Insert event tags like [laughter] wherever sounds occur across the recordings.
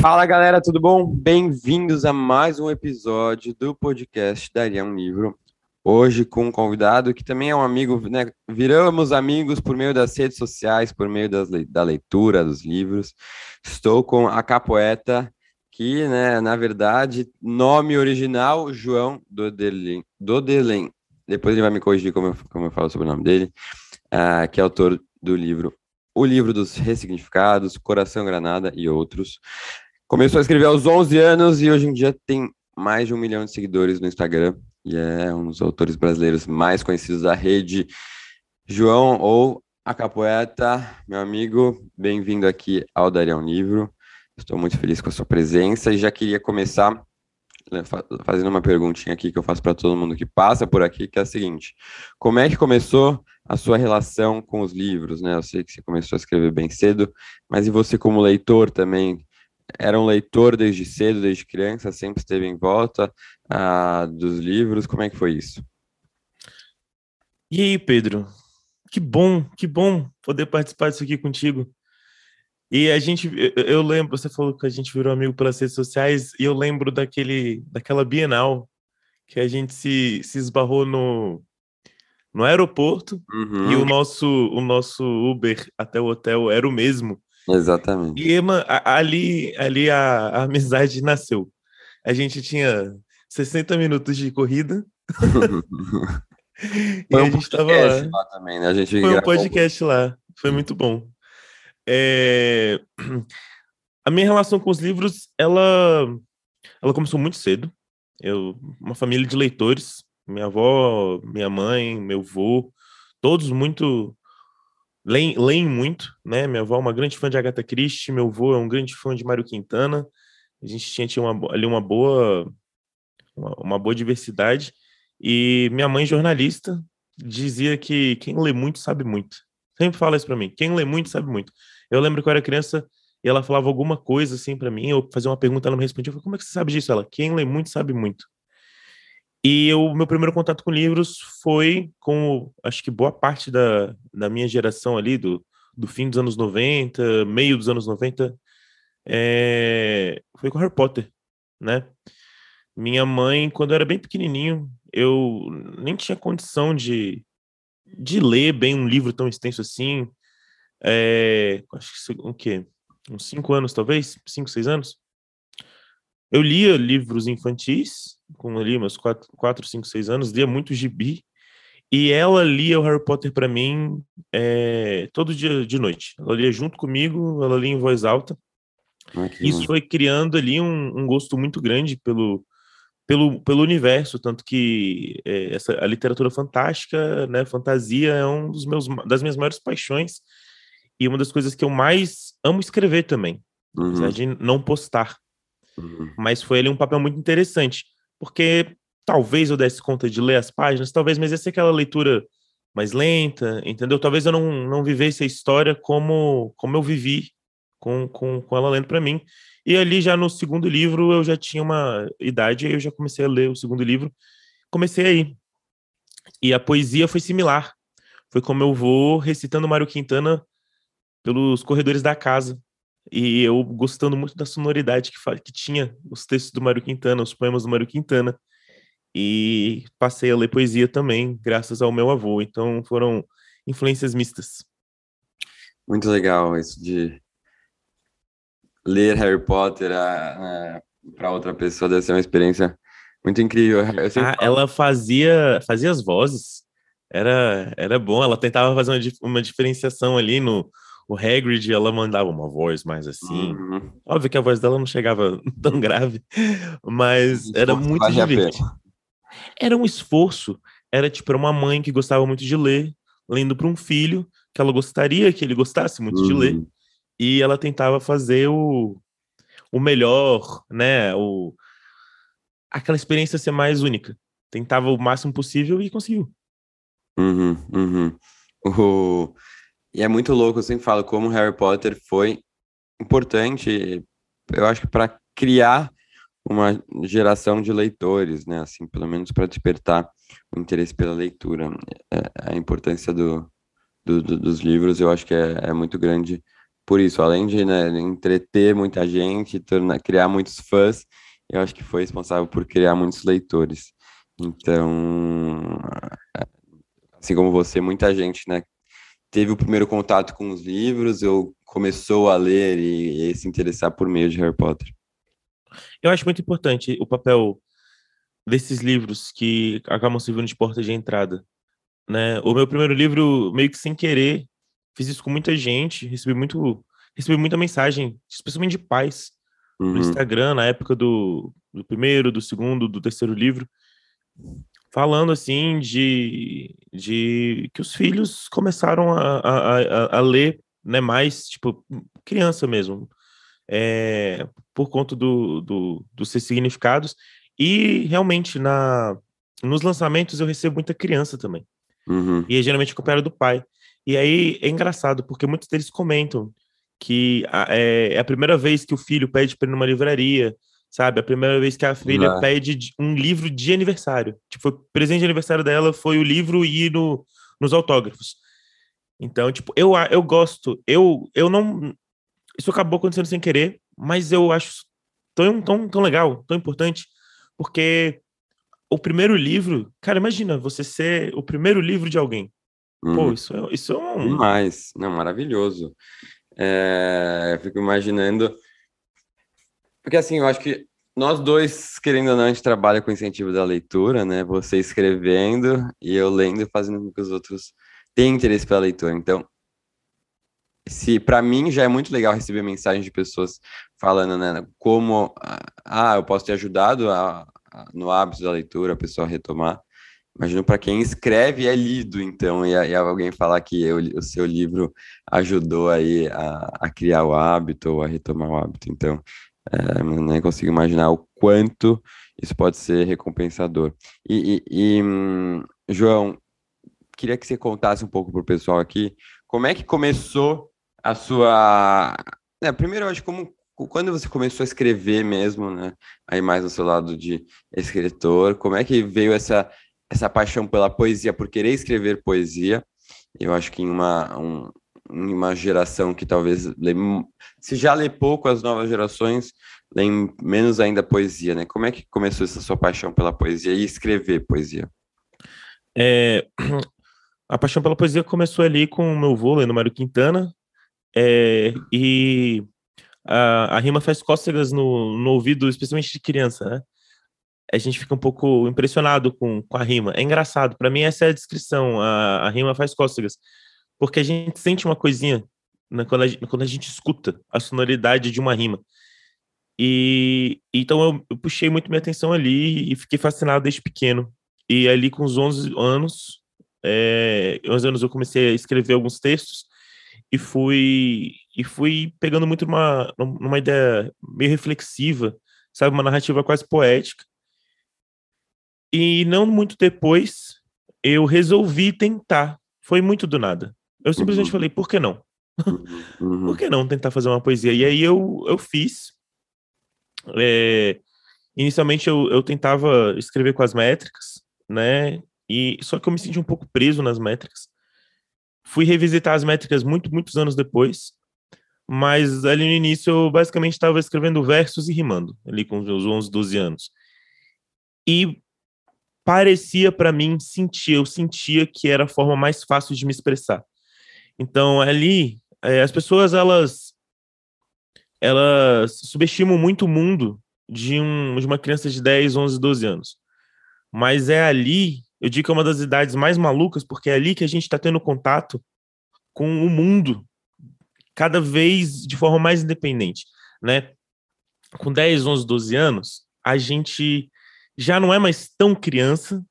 Fala galera, tudo bom? Bem-vindos a mais um episódio do podcast Daria um Livro. Hoje com um convidado que também é um amigo, né? Viramos amigos por meio das redes sociais, por meio das, da leitura dos livros. Estou com a Capoeta, que, né, na verdade, nome original, João Dodelen. Dodelen. Depois ele vai me corrigir como eu, como eu falo sobre o nome dele, uh, que é autor do livro O Livro dos Ressignificados, Coração Granada e outros. Começou a escrever aos 11 anos e hoje em dia tem mais de um milhão de seguidores no Instagram e é um dos autores brasileiros mais conhecidos da rede. João ou a Capoeta, meu amigo, bem-vindo aqui ao Daria um Livro. Estou muito feliz com a sua presença e já queria começar né, fazendo uma perguntinha aqui que eu faço para todo mundo que passa por aqui, que é a seguinte: como é que começou a sua relação com os livros, né? Eu sei que você começou a escrever bem cedo, mas e você como leitor também? Era um leitor desde cedo, desde criança, sempre esteve em volta uh, dos livros. Como é que foi isso? E aí, Pedro? Que bom, que bom poder participar disso aqui contigo. E a gente, eu lembro, você falou que a gente virou amigo pelas redes sociais, e eu lembro daquele, daquela Bienal que a gente se, se esbarrou no, no aeroporto uhum. e o nosso, o nosso Uber até o hotel era o mesmo. Exatamente. E ali, ali a, a amizade nasceu. A gente tinha 60 minutos de corrida. [laughs] e um a gente estava lá. lá também, né? A gente Foi um podcast lá. Foi muito bom. É... A minha relação com os livros, ela, ela começou muito cedo. Eu, uma família de leitores, minha avó, minha mãe, meu avô, todos muito leem, leem muito, né? Minha avó é uma grande fã de Agatha Christie, meu avô é um grande fã de Mário Quintana. A gente tinha, tinha uma, ali uma boa, uma, uma boa diversidade. E minha mãe, jornalista, dizia que quem lê muito sabe muito. Sempre fala isso para mim. Quem lê muito sabe muito. Eu lembro que eu era criança e ela falava alguma coisa assim para mim, eu fazia uma pergunta, ela me respondia, eu como é que você sabe disso? Ela, quem lê muito sabe muito. E o meu primeiro contato com livros foi com, acho que boa parte da, da minha geração ali, do, do fim dos anos 90, meio dos anos 90, é, foi com Harry Potter, né? Minha mãe, quando eu era bem pequenininho, eu nem tinha condição de, de ler bem um livro tão extenso assim. É, acho que o quê? Uns cinco anos, talvez? Cinco, seis anos? Eu lia livros infantis, com ali meus 4, 4 5, 6 anos, lia muito gibi, e ela lia o Harry Potter para mim é, todo dia de noite. Ela lia junto comigo, ela lia em voz alta. Ah, Isso foi criando ali um, um, gosto muito grande pelo, pelo, pelo universo, tanto que é, essa, a literatura fantástica, né, fantasia, é um dos meus, das minhas maiores paixões e uma das coisas que eu mais amo escrever também, uhum. apesar de não postar. Uhum. Mas foi ali um papel muito interessante, porque talvez eu desse conta de ler as páginas, talvez, mas ia ser aquela leitura mais lenta, entendeu? Talvez eu não, não vivesse a história como, como eu vivi com, com, com ela lendo para mim. E ali já no segundo livro eu já tinha uma idade, aí eu já comecei a ler o segundo livro, comecei aí. E a poesia foi similar. Foi como eu vou recitando Mário Quintana pelos corredores da casa. E eu gostando muito da sonoridade que, que tinha os textos do Mário Quintana, os poemas do Mário Quintana. E passei a ler poesia também, graças ao meu avô. Então foram influências mistas. Muito legal isso de ler Harry Potter para outra pessoa deve ser uma experiência muito incrível. Ah, ela fazia, fazia as vozes. Era, era bom, ela tentava fazer uma, uma diferenciação ali no, o Hagrid, ela mandava uma voz mais assim. Uhum. Óbvio que a voz dela não chegava [laughs] tão grave, mas era muito divertido. Era um esforço. Era tipo era uma mãe que gostava muito de ler, lendo para um filho que ela gostaria que ele gostasse muito uhum. de ler. Uhum. E ela tentava fazer o, o melhor, né? O, aquela experiência ser mais única. tentava o máximo possível e conseguiu. Uhum, uhum. O... E é muito louco, eu sempre falo como Harry Potter foi importante, eu acho que para criar uma geração de leitores, né? Assim, pelo menos para despertar o interesse pela leitura. É, a importância do, do, do, dos livros, eu acho que é, é muito grande por isso. Além de né, entreter muita gente, criar muitos fãs, eu acho que foi responsável por criar muitos leitores. Então, assim como você, muita gente, né, teve o primeiro contato com os livros, ou começou a ler e, e se interessar por meio de Harry Potter. Eu acho muito importante o papel desses livros que acabam servindo de porta de entrada. Né? O meu primeiro livro, meio que sem querer, fiz isso com muita gente, recebi muito, recebi muita mensagem, especialmente de pais, uhum. no Instagram, na época do, do primeiro, do segundo, do terceiro livro, falando assim de, de que os filhos começaram a, a, a, a ler né, mais, tipo, criança mesmo, é, por conta do, do, dos seus significados. E realmente, na, nos lançamentos eu recebo muita criança também. Uhum. E é geralmente acompanhado do pai. E aí é engraçado, porque muitos deles comentam que é, é a primeira vez que o filho pede para ir numa livraria, sabe? A primeira vez que a filha uhum. pede um livro de aniversário. Tipo, o presente de aniversário dela foi o livro e no, nos autógrafos. Então, tipo, eu, eu gosto, eu, eu não, isso acabou acontecendo sem querer, mas eu acho tão, tão, tão legal, tão importante, porque o primeiro livro, cara, imagina você ser o primeiro livro de alguém. Hum. Pô, isso é, isso é um. Demais, não, maravilhoso. É, eu fico imaginando. Porque assim, eu acho que nós dois, querendo ou não, a gente trabalha com incentivo da leitura, né? Você escrevendo e eu lendo e fazendo com que os outros tenham interesse pela leitura. Então, se para mim já é muito legal receber mensagens de pessoas falando, né, como ah, eu posso ter ajudado a, a, no hábito da leitura, a pessoa retomar. Imagino para quem escreve é lido, então, e, e alguém falar que eu, o seu livro ajudou aí a, a, criar o hábito ou a retomar o hábito. Então, é, nem consigo imaginar o quanto isso pode ser recompensador. E, e, e hum, João, queria que você contasse um pouco para o pessoal aqui como é que começou a sua. É, primeiro, eu acho como quando você começou a escrever mesmo, né? Aí mais no seu lado de escritor, como é que veio essa essa paixão pela poesia, por querer escrever poesia? Eu acho que em uma um, em uma geração que talvez lê, se já lê pouco as novas gerações, leem menos ainda poesia, né? Como é que começou essa sua paixão pela poesia e escrever poesia? É, [clears throat] a paixão pela poesia começou ali com o meu avô, Leno Mário Quintana, é, e a, a, rima faz cócegas no, no ouvido, especialmente de criança, né? A gente fica um pouco impressionado com, com a rima. É engraçado, para mim essa é a descrição, a, a rima faz cócegas, porque a gente sente uma coisinha né, quando, a, quando a gente escuta a sonoridade de uma rima. E então eu, eu, puxei muito minha atenção ali e fiquei fascinado desde pequeno. E ali com os 11 anos, é, 11 anos eu comecei a escrever alguns textos e fui e fui pegando muito numa, numa ideia meio reflexiva, sabe, uma narrativa quase poética. E não muito depois eu resolvi tentar. Foi muito do nada. Eu simplesmente uhum. falei, por que não? Uhum. por que não tentar fazer uma poesia? E aí eu, eu fiz. É, inicialmente eu, eu tentava escrever com as métricas, né? E só que eu me senti um pouco preso nas métricas. Fui revisitar as métricas muito, muitos anos depois, mas ali no início eu basicamente estava escrevendo versos e rimando, ali com os 11, 12 anos. E parecia para mim, sentia, eu sentia que era a forma mais fácil de me expressar. Então, ali, é, as pessoas, elas, elas subestimam muito o mundo de, um, de uma criança de 10, 11, 12 anos. Mas é ali eu digo que é uma das idades mais malucas, porque é ali que a gente está tendo contato com o mundo cada vez de forma mais independente, né? Com 10, 11, 12 anos, a gente já não é mais tão criança,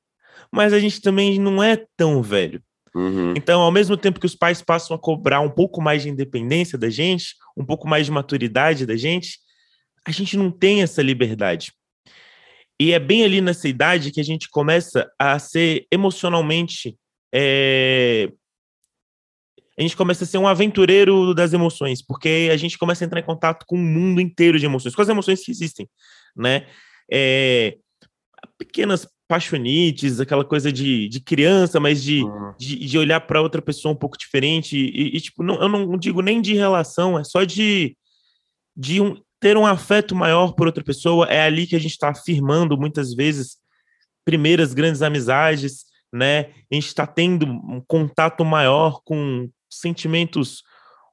mas a gente também não é tão velho. Uhum. Então, ao mesmo tempo que os pais passam a cobrar um pouco mais de independência da gente, um pouco mais de maturidade da gente, a gente não tem essa liberdade. E é bem ali nessa idade que a gente começa a ser emocionalmente. É... A gente começa a ser um aventureiro das emoções, porque a gente começa a entrar em contato com o mundo inteiro de emoções, com as emoções que existem, né? É... Pequenas paixonites, aquela coisa de, de criança, mas de, uhum. de, de, olhar para outra pessoa um pouco diferente. E, e, tipo, não, eu não digo nem de relação, é só de, de um, ter um afeto maior por outra pessoa. É ali que a gente está afirmando muitas vezes primeiras grandes amizades, né? A gente está tendo um contato maior com sentimentos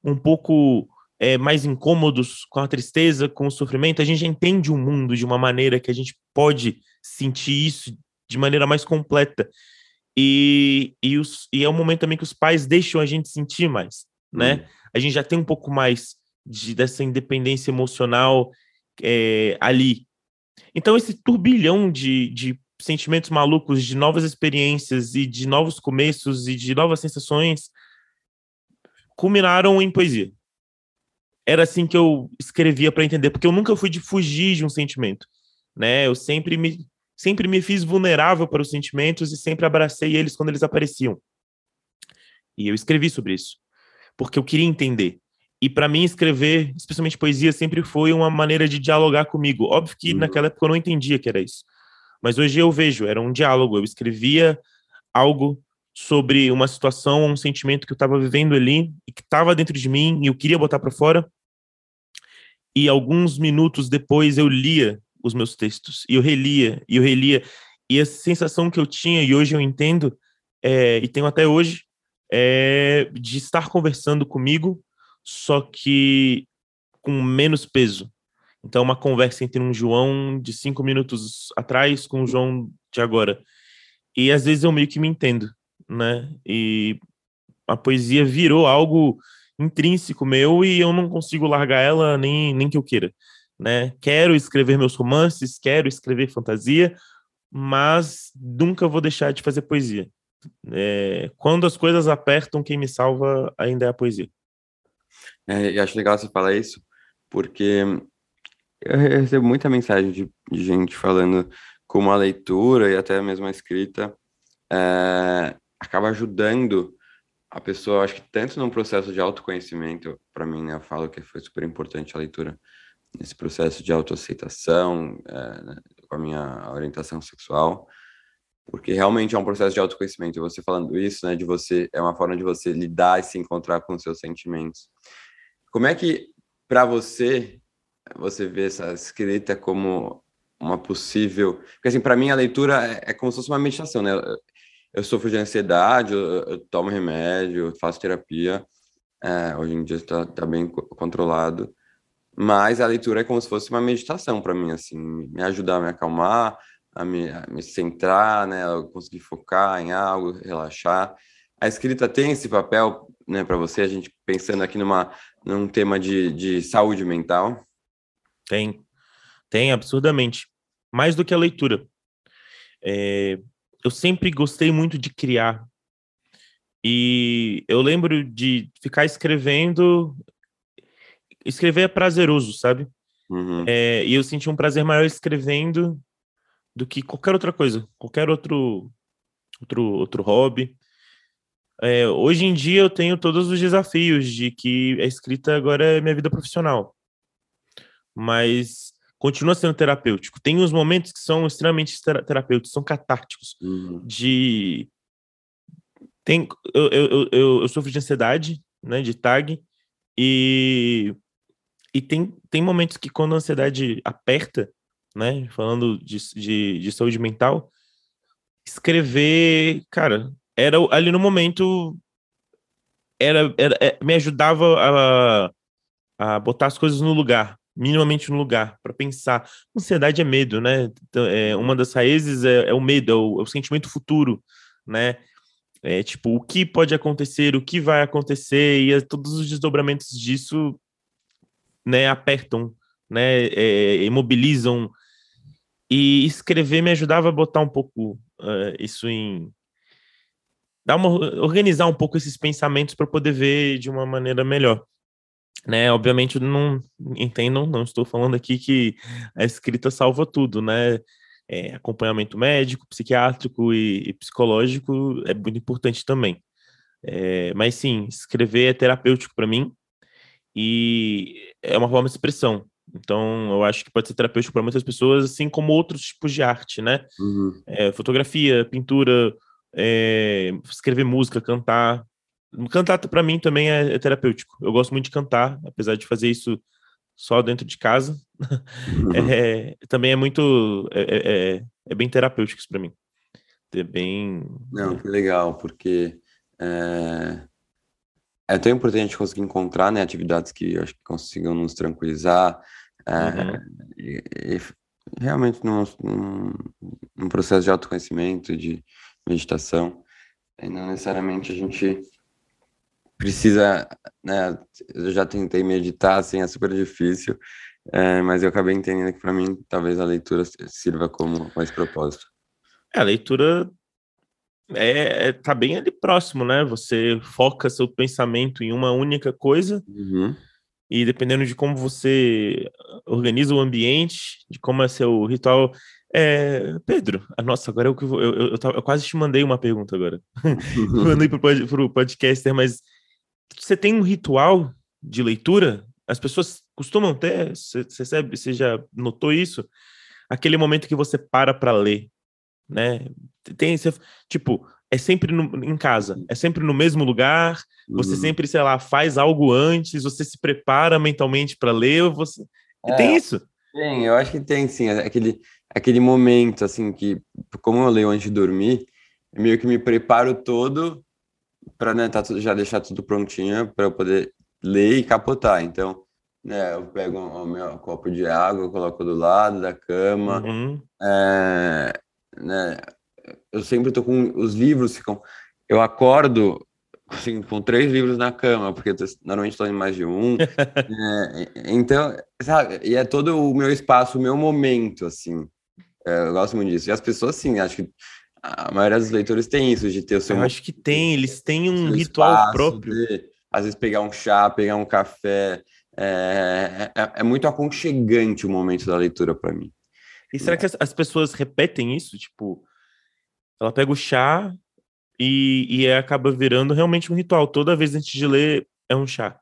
um pouco é, mais incômodos com a tristeza, com o sofrimento. A gente entende o mundo de uma maneira que a gente pode sentir isso de maneira mais completa. E, e, os, e é um momento também que os pais deixam a gente sentir mais, né? Hum. A gente já tem um pouco mais de, dessa independência emocional é, ali. Então, esse turbilhão de, de sentimentos malucos, de novas experiências e de novos começos e de novas sensações culminaram em poesia. Era assim que eu escrevia para entender, porque eu nunca fui de fugir de um sentimento, né? Eu sempre me sempre me fiz vulnerável para os sentimentos e sempre abracei eles quando eles apareciam. E eu escrevi sobre isso, porque eu queria entender. E para mim, escrever, especialmente poesia, sempre foi uma maneira de dialogar comigo. Óbvio que uhum. naquela época eu não entendia que era isso. Mas hoje eu vejo, era um diálogo. Eu escrevia algo sobre uma situação, um sentimento que eu estava vivendo ali e que estava dentro de mim e eu queria botar para fora. E alguns minutos depois eu lia os meus textos. E eu relia, e eu relia. E a sensação que eu tinha, e hoje eu entendo, é, e tenho até hoje, é de estar conversando comigo, só que com menos peso. Então, uma conversa entre um João de cinco minutos atrás com o João de agora. E às vezes eu meio que me entendo, né? E a poesia virou algo intrínseco meu e eu não consigo largar ela nem, nem que eu queira né? Quero escrever meus romances, quero escrever fantasia, mas nunca vou deixar de fazer poesia. É, quando as coisas apertam, quem me salva ainda é a poesia. É, acho legal você falar isso, porque eu recebo muita mensagem de, de gente falando como a leitura e até mesmo a escrita é, acaba ajudando a pessoa, acho que tanto num processo de autoconhecimento, para mim, né, eu falo que foi super importante a leitura, nesse processo de autoaceitação, é, né, com a minha orientação sexual, porque realmente é um processo de autoconhecimento. E você falando isso, né, de você, é uma forma de você lidar e se encontrar com seus sentimentos. Como é que, para você, você vê essa escrita como uma possível. Porque, assim, para mim, a leitura é, é, como se fosse uma meditação, né? Eu, eu sofro de ansiedade, eu, eu tomo remédio, faço terapia. É, hoje em dia está tá bem controlado. Mas a leitura é como se fosse uma meditação para mim, assim, me ajudar a me acalmar, a me, a me centrar, né, a conseguir focar em algo, relaxar. A escrita tem esse papel, né, para você, a gente pensando aqui numa, num tema de, de saúde mental? Tem, tem, absurdamente. Mais do que a leitura. É, eu sempre gostei muito de criar. E eu lembro de ficar escrevendo escrever é prazeroso, sabe? Uhum. É, e eu senti um prazer maior escrevendo do que qualquer outra coisa, qualquer outro outro, outro hobby. É, hoje em dia eu tenho todos os desafios de que a escrita agora é minha vida profissional, mas continua sendo terapêutico. Tem uns momentos que são extremamente terapêuticos, são catárticos. Uhum. De tem eu, eu, eu, eu sofro de ansiedade, né, de tag e e tem, tem momentos que quando a ansiedade aperta, né, falando de, de, de saúde mental, escrever, cara, era ali no momento era, era é, me ajudava a, a botar as coisas no lugar, minimamente no lugar, para pensar. Ansiedade é medo, né? Então, é, uma das raízes é, é o medo, é o, é o, sentimento futuro, né? É, tipo, o que pode acontecer, o que vai acontecer, e todos os desdobramentos disso né, apertam, né, é, imobilizam. E escrever me ajudava a botar um pouco uh, isso em. Dar uma, organizar um pouco esses pensamentos para poder ver de uma maneira melhor. Né, obviamente, não entendam, não estou falando aqui que a escrita salva tudo, né? é, acompanhamento médico, psiquiátrico e, e, psicológico é muito importante também. É, mas sim, escrever é terapêutico para mim e é uma forma de expressão. Então, eu acho que pode ser terapêutico para muitas pessoas, assim como outros tipos de arte, né? Uhum. É, fotografia, pintura, é, escrever música, cantar. Cantar, para mim, também é, é, terapêutico. Eu gosto muito de cantar, apesar de fazer isso só dentro de casa. [laughs] Uhum. É, também é muito. É, é, é bem terapêutico isso para mim. É bem. Não, que legal, porque. É, é tão importante a gente conseguir encontrar né, atividades que acho que consigam nos tranquilizar, é, e, e, realmente num, num, num, processo de autoconhecimento, de meditação, e não necessariamente a gente precisa, né, eu já tentei meditar, assim, é super difícil, é, mas eu acabei entendendo que para mim talvez a leitura sirva como mais propósito. É, a leitura é, é, tá bem ali próximo, né? Você foca seu pensamento em uma única coisa uhum. E dependendo de como você organiza o ambiente, de como é seu ritual. É, Pedro, nossa, agora eu, eu, eu, eu, eu quase te mandei uma pergunta agora. Mandei para o podcaster, mas você tem um ritual de leitura? As pessoas costumam ter? Você, você, você já notou isso? Aquele momento que você para para ler, né? Tem, tipo, é sempre no, em casa, é sempre no mesmo lugar, você uhum. sempre, sei lá, faz algo antes, você se prepara mentalmente para ler, você é, tem isso? Tem, eu acho que tem sim, aquele aquele momento assim que como eu leio antes de dormir, meio que me preparo todo para né, tá, já deixar tudo prontinho para eu poder ler e capotar. Então, né, eu pego o meu copo de água, coloco do lado da cama, uhum. é, né, eu sempre tô com os livros ficam eu acordo assim, com três livros na cama, porque normalmente estou em mais de um. [laughs] é, então, sabe, e é todo o meu espaço, o meu momento, assim. É, eu gosto muito disso. E as pessoas, sim, acho que a maioria dos leitores tem isso, de ter o seu. Eu acho que tem, eles têm um ritual próprio. De, às vezes pegar um chá, pegar um café. É, é, é muito aconchegante o momento da leitura para mim. E será que as, as pessoas repetem isso? Tipo, ela pega o chá e, e acaba virando realmente um ritual. Toda vez antes de ler é um chá,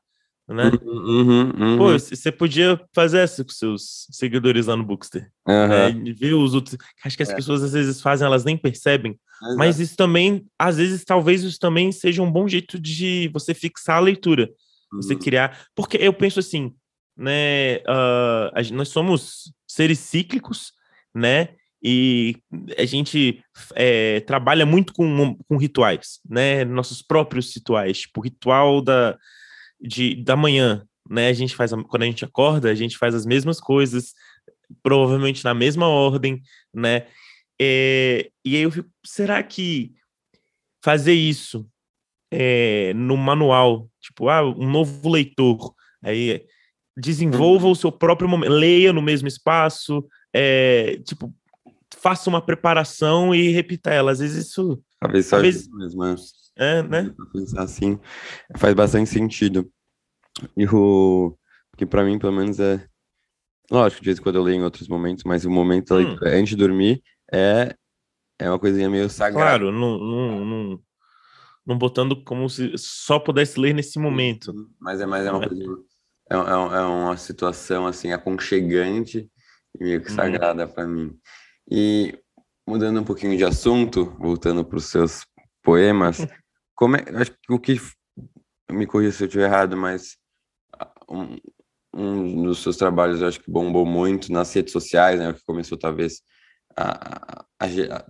né? Uhum, uhum. Pô, você podia fazer essa com seus seguidores lá no Bookster. Uhum. Né? Ver os outros. Acho que as é. pessoas às vezes fazem, elas nem percebem. Exato. Mas isso também, às vezes, talvez isso também seja um bom jeito de você fixar a leitura. Você uhum. criar. Porque eu penso assim, né? Uh, nós somos seres cíclicos, né? e a gente é, trabalha muito com, com rituais, né? Nossos próprios rituais, tipo ritual da, de, da manhã, né? A gente faz quando a gente acorda, a gente faz as mesmas coisas, provavelmente na mesma ordem, né? É, e aí eu fico, será que fazer isso é, no manual, tipo, ah, um novo leitor, aí desenvolva o seu próprio momento, leia no mesmo espaço, é, tipo, faça uma preparação e repita ela. Às vezes isso. Talvez só vezes... mesmo. É, né? Pensar assim faz bastante sentido. E o que para mim, pelo menos, é. Lógico, de vez em quando eu leio em outros momentos, mas o momento hum. antes de dormir é, é uma coisinha meio sagrada. Claro, não, não, não, não botando como se só pudesse ler nesse momento. Mas é, mais é uma é. coisa. É, é, é uma situação assim aconchegante e meio que uhum. sagrada para mim. E mudando um pouquinho de assunto, voltando para os seus poemas, como é, acho que o que me corrija se eu estiver errado, mas um, um dos seus trabalhos eu acho que bombou muito nas redes sociais, né, que começou talvez a, a,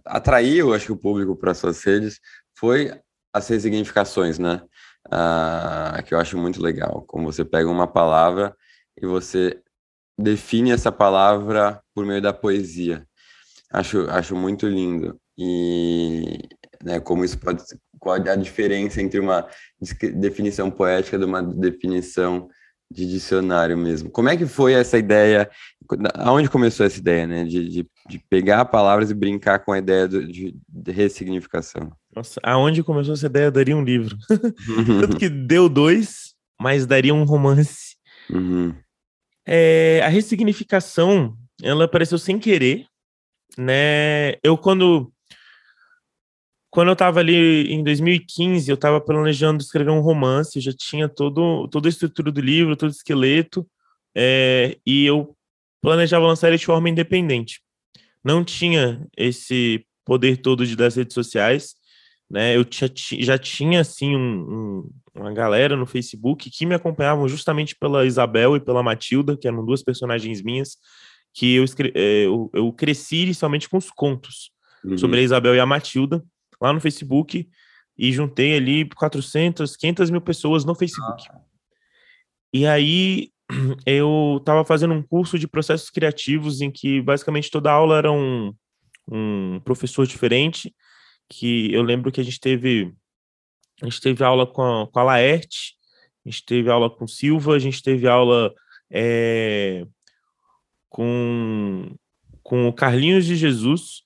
a atrair, eu acho que o público para suas redes foi as resignificações, né? Ah, que eu acho muito legal, como você pega uma palavra e você define essa palavra por meio da poesia. Acho, acho muito lindo. E né, como isso pode. Qual a diferença entre uma definição poética de uma definição de dicionário mesmo? Como é que foi essa ideia? Aonde começou essa ideia, né? De, de, de pegar palavras e brincar com a ideia do, de, de ressignificação? Nossa, aonde começou essa ideia daria um livro. Tanto que deu dois, mas daria um romance. Uhum. É, a ressignificação, ela apareceu sem querer né? Eu quando quando eu estava ali em 2015, eu estava planejando escrever um romance, já tinha todo, toda a estrutura do livro, todo o esqueleto, é, e eu planejava lançar ele de forma independente. Não tinha esse poder todo de, das redes sociais, né? Eu já, já tinha, assim, um, um, uma galera no Facebook que me acompanhavam justamente pela Isabel e pela Matilda, que eram duas personagens minhas, que eu, é, eu, eu cresci inicialmente com os contos uhum. sobre a Isabel e a Matilda, lá no Facebook, e juntei ali 400, 500 mil pessoas no Facebook. Ah. E aí [clears throat] eu estava fazendo um curso de processos criativos em que basicamente toda aula era um, um professor diferente, que eu lembro que a gente teve a gente teve aula com a, com a Laerte, a gente teve aula com Silva, a gente teve aula é, com, com o Carlinhos de Jesus,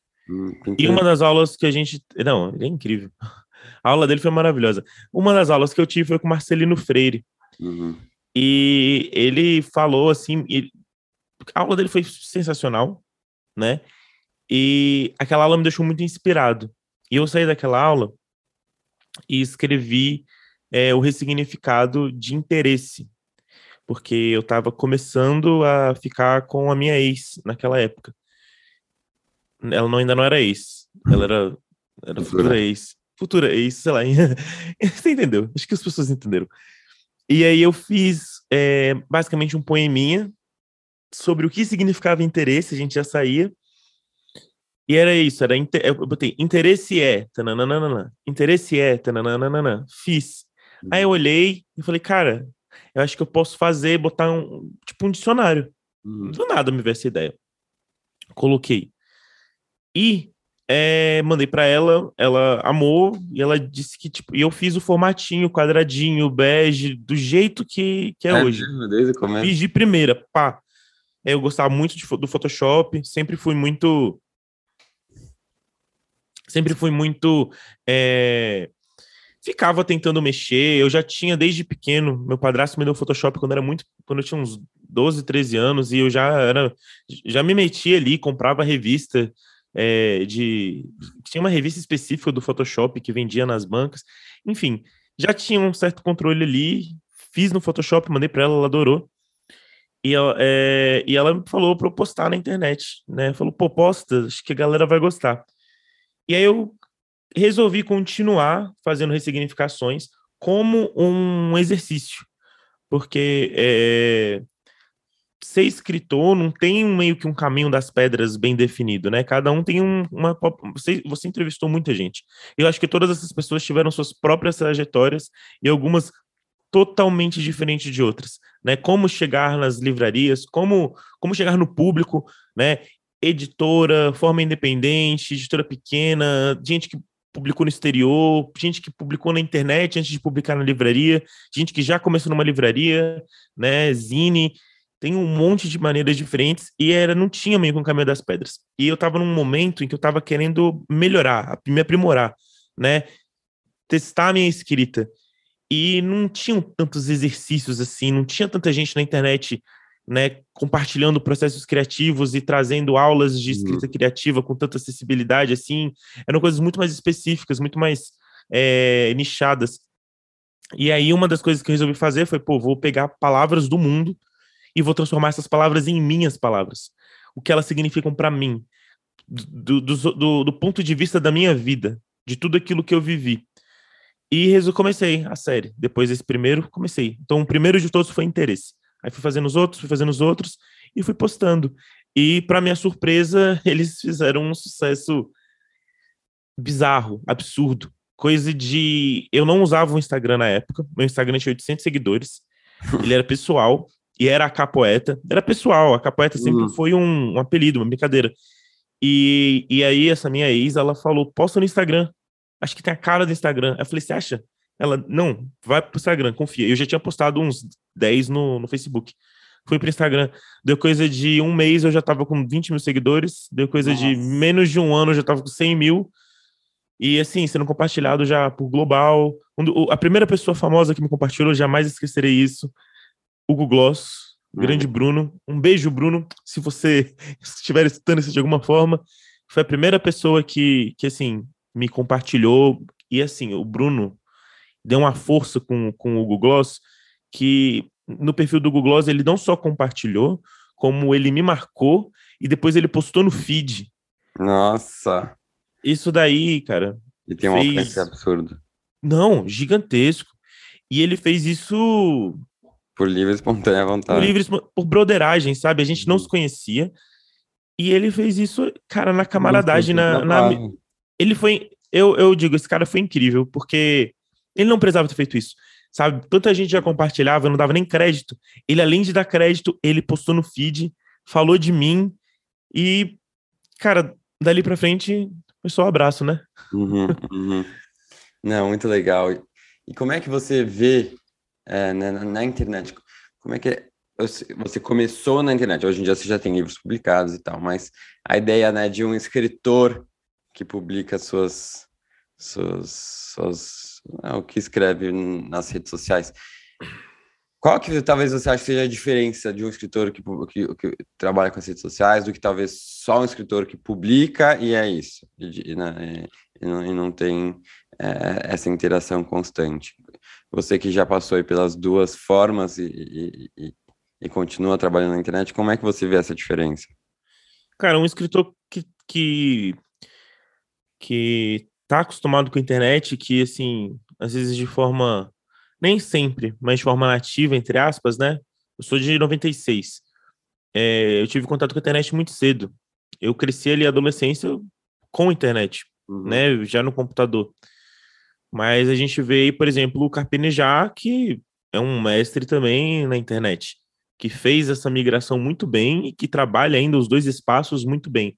e uma das aulas que a gente. Não, ele é incrível. [laughs] A aula dele foi maravilhosa. Uma das aulas que eu tive foi com Marcelino Freire. Uhum. E ele falou assim. Ele, a aula dele foi sensacional, né? E aquela aula me deixou muito inspirado. E eu saí daquela aula e escrevi é, o ressignificado de interesse, porque eu estava começando a ficar com a minha ex naquela época. Ela não, ainda não era ex, ela era, era futura ex. Futura ex, sei lá. [laughs] Você entendeu? Acho que as pessoas entenderam. E aí eu fiz é, basicamente um poeminha sobre o que significava interesse, a gente já saía. E era isso, era eu botei interesse é, tananana, interesse é, tananana, fiz. Aí eu uhum. olhei e falei, cara, eu acho que eu posso fazer, botar um, tipo um dicionário. Uhum. Do nada me veio essa ideia. Coloquei. E é, mandei para ela, ela amou e ela disse que tipo, e eu fiz o formatinho, quadradinho, bege, do jeito que, que é, é hoje. Desde o começo. Fiz de primeira, pá. Eu gostava muito de, do Photoshop, sempre fui muito sempre fui muito. É, ficava tentando mexer. Eu já tinha desde pequeno. Meu padrasto me deu Photoshop quando era muito. Quando eu tinha uns 12, 13 anos, e eu já era. Já me metia ali, comprava revista. É, de tinha uma revista específica do Photoshop que vendia nas bancas, enfim, já tinha um certo controle ali. Fiz no Photoshop, mandei para ela, ela adorou. E ela, é, e ela falou para eu postar na internet, né? Falou, pô, posta, acho que a galera vai gostar. E aí eu resolvi continuar fazendo ressignificações como um exercício, porque é, ser escritor não tem meio que um caminho das pedras bem definido, né? Cada um tem um, uma. Você, você entrevistou muita gente. Eu acho que todas essas pessoas tiveram suas próprias trajetórias e algumas totalmente diferentes de outras, né? Como chegar nas livrarias, como como chegar no público, né? editora, forma independente, editora pequena, gente que publicou no exterior, gente que publicou na internet antes de publicar na livraria, gente que já começou numa livraria, né, zine, tem um monte de maneiras diferentes e era não tinha meio com o caminho das pedras. E eu estava num momento em que eu estava querendo melhorar, me aprimorar, né, testar a minha escrita. E não tinham tantos exercícios assim, não tinha tanta gente na internet né, compartilhando processos criativos e trazendo aulas de escrita uhum. criativa com tanta acessibilidade, assim, eram coisas muito mais específicas, muito mais é, nichadas. E aí uma das coisas que eu resolvi fazer foi, pô, vou pegar palavras do mundo e vou transformar essas palavras em minhas palavras, o que elas significam para mim, do, do, do, do ponto de vista da minha vida, de tudo aquilo que eu vivi. E comecei a série. Depois desse primeiro, comecei. Então, o primeiro de todos foi interesse. Aí fui fazendo os outros, fui fazendo os outros e fui postando. E, para minha surpresa, [laughs] eles fizeram um sucesso bizarro, absurdo. Coisa de. Eu não usava o Instagram na época. Meu Instagram tinha 800 seguidores. Ele era pessoal e era a Capoeta. Era pessoal, a Capoeta sempre uhum. foi um, um, apelido, uma brincadeira. E, e aí, essa minha ex, ela falou: posta no Instagram. Acho que tem a cara do Instagram. Eu falei: você acha? Ela, não, vai pro Instagram, confia. Eu já tinha postado uns 10 no, no Facebook. Fui pro Instagram. Deu coisa de um mês, eu já tava com 20 mil seguidores. Deu coisa Nossa. de menos de um ano, eu já tava com 100 mil. E assim, sendo compartilhado já por global. a primeira pessoa famosa que me compartilhou, jamais esquecerei isso. Hugo Gloss, grande uhum. Bruno. Um beijo, Bruno, se você [laughs] estiver escutando isso de alguma forma. Foi a primeira pessoa que, que assim, me compartilhou. E assim, o Bruno deu uma força com, com o Google Gloss que no perfil do Google Gloss ele não só compartilhou, como ele me marcou e depois ele postou no feed. Nossa. Isso daí, cara. E tem um fez... alcance absurdo. Não, gigantesco. E ele fez isso por livre espontânea vontade. Por livre por broderagem, sabe? A gente não se conhecia. E ele fez isso, cara, na camaradagem, na, na, Ele foi. Eu, eu digo, esse cara foi incrível, porque ele não precisava ter feito isso. Sabe? Tanta gente já compartilhava, eu não dava nem crédito. Ele, além de dar crédito, ele postou no feed, falou de mim. E, cara, dali pra frente, foi só um abraço, né? Uhum, uhum. Não, muito legal. E como é que você vê é, na, na, internet? Como é que é? você começou na internet? Hoje em dia você já tem livros publicados e tal, mas a ideia né, de um escritor que publica suas, suas, suas é, o que escreve nas redes sociais. Qual que talvez você ache que seja a diferença de um escritor que, que, que, trabalha com as redes sociais do que talvez só um escritor que publica e é isso, e, e, né, e, não, e não, tem é, essa interação constante? Você que já passou pelas duas formas e, e, continua trabalhando na internet, como é que você vê essa diferença? Cara, um escritor que, que, que tá acostumado com a internet, que assim, às vezes de forma nem sempre, mas de forma nativa, entre aspas, né? Eu sou de 96. É, eu tive contato com a internet muito cedo. Eu cresci ali a adolescência com a internet, uhum. né? Já no computador. Mas a gente vê aí, por exemplo, o Carpenejar, que é um mestre também na internet, que fez essa migração muito bem e que trabalha ainda os dois espaços muito bem.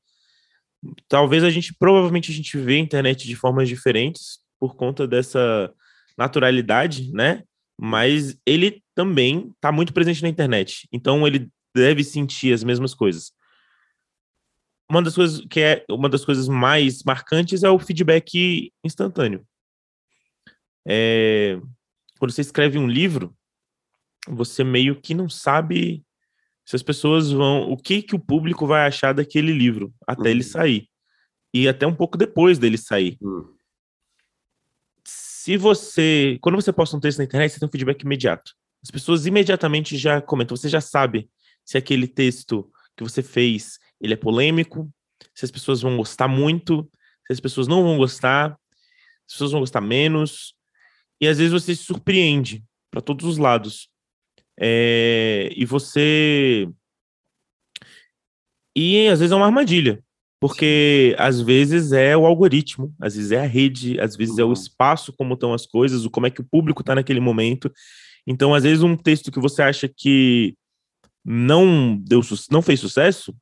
Talvez a gente, provavelmente a gente vê a internet de formas diferentes por conta dessa naturalidade, né? Mas ele também está muito presente na internet. Então ele deve sentir as mesmas coisas. Uma das coisas que é uma das coisas mais marcantes é o feedback instantâneo. É, quando você escreve um livro, você meio que não sabe se as pessoas vão, o que que o público vai achar daquele livro até uhum. ele sair e até um pouco depois dele sair. Uhum se você, quando você posta um texto na internet, você tem um feedback imediato. As pessoas imediatamente já comentam, você já sabe se aquele texto que você fez, ele é polêmico, se as pessoas vão gostar muito, se as pessoas não vão gostar, se as pessoas vão gostar menos. E às vezes você se surpreende para todos os lados. É, e você. E às vezes é uma armadilha. Porque às vezes é o algoritmo, às vezes é a rede, às vezes é o uhum. espaço como estão as coisas, o como é que o público está naquele momento. Então, às vezes um texto que você acha que não deu não fez sucesso,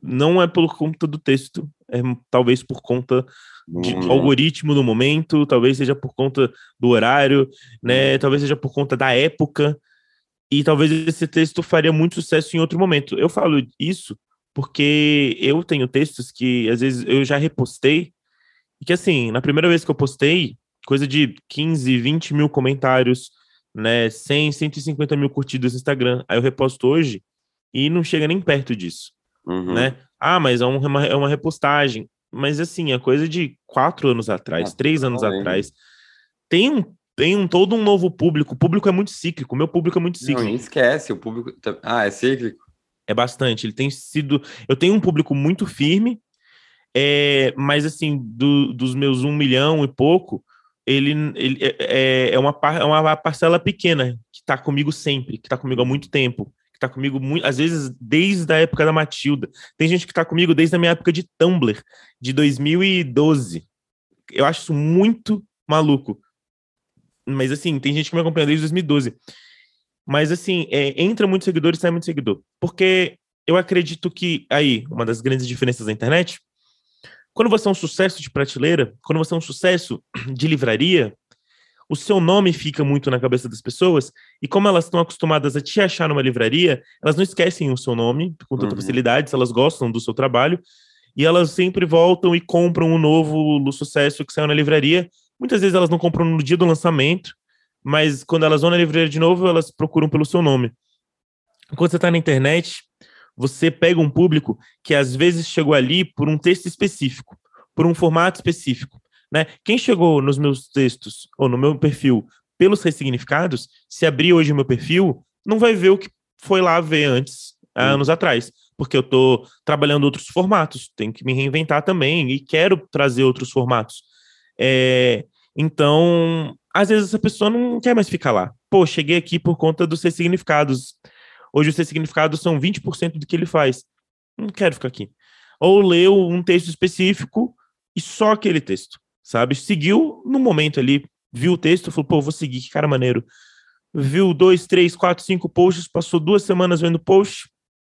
não é por conta do texto, é talvez por conta de uhum. algoritmo no momento, talvez seja por conta do horário, né? Uhum. Talvez seja por conta da época. E talvez esse texto faria muito sucesso em outro momento. Eu falo isso porque eu tenho textos que às vezes eu já repostei, e que assim, na primeira vez que eu postei, coisa de 15, 20 mil comentários, né, 100, 150 mil curtidas no Instagram, aí eu reposto hoje e não chega nem perto disso, uhum. né? Ah, mas é uma, é uma repostagem. Mas assim, é coisa de quatro anos atrás, ah, três anos atrás. Tem um tem um todo um novo público. O público é muito cíclico. O meu público é muito cíclico. Não, esquece, o público. Tá, ah, é cíclico? É bastante. Ele tem sido. Eu tenho um público muito firme, é, mas assim, do, dos meus um milhão e pouco, ele, ele é, é, é uma, é uma parcela pequena que está comigo sempre, que está comigo há muito tempo, que está comigo muito, às vezes desde a época da Matilda. Tem gente que está comigo desde a minha época de Tumblr, de 2012. Eu acho isso muito maluco. Mas assim, tem gente que me acompanha desde 2012. Mas, assim, é, entra muito seguidor e sai muito seguidor. Porque eu acredito que, aí, uma das grandes diferenças da internet, quando você é um sucesso de prateleira, quando você é um sucesso de livraria, o seu nome fica muito na cabeça das pessoas, e como elas estão acostumadas a te achar numa livraria, elas não esquecem o seu nome com tanta uhum. facilidade, elas gostam do seu trabalho, e elas sempre voltam e compram um novo sucesso que saiu na livraria. Muitas vezes elas não compram no dia do lançamento, mas quando elas vão na livraria de novo, elas procuram pelo seu nome. Quando você está na internet, você pega um público que às vezes chegou ali por um texto específico, por um formato específico. Né? Quem chegou nos meus textos ou no meu perfil pelos ressignificados, se abrir hoje o meu perfil, não vai ver o que foi lá ver antes, há anos atrás, porque eu estou trabalhando outros formatos, tenho que me reinventar também e quero trazer outros formatos. É, então, às vezes essa pessoa não quer mais ficar lá. Pô, cheguei aqui por conta dos ressignificados. Hoje os ressignificados são 20% do que ele faz. Não quero ficar aqui. Ou leu um texto específico e só aquele texto, sabe? Seguiu no momento ali, viu o texto, falou, pô, vou seguir, que cara maneiro. Viu dois, três, quatro, cinco posts, passou duas semanas vendo post,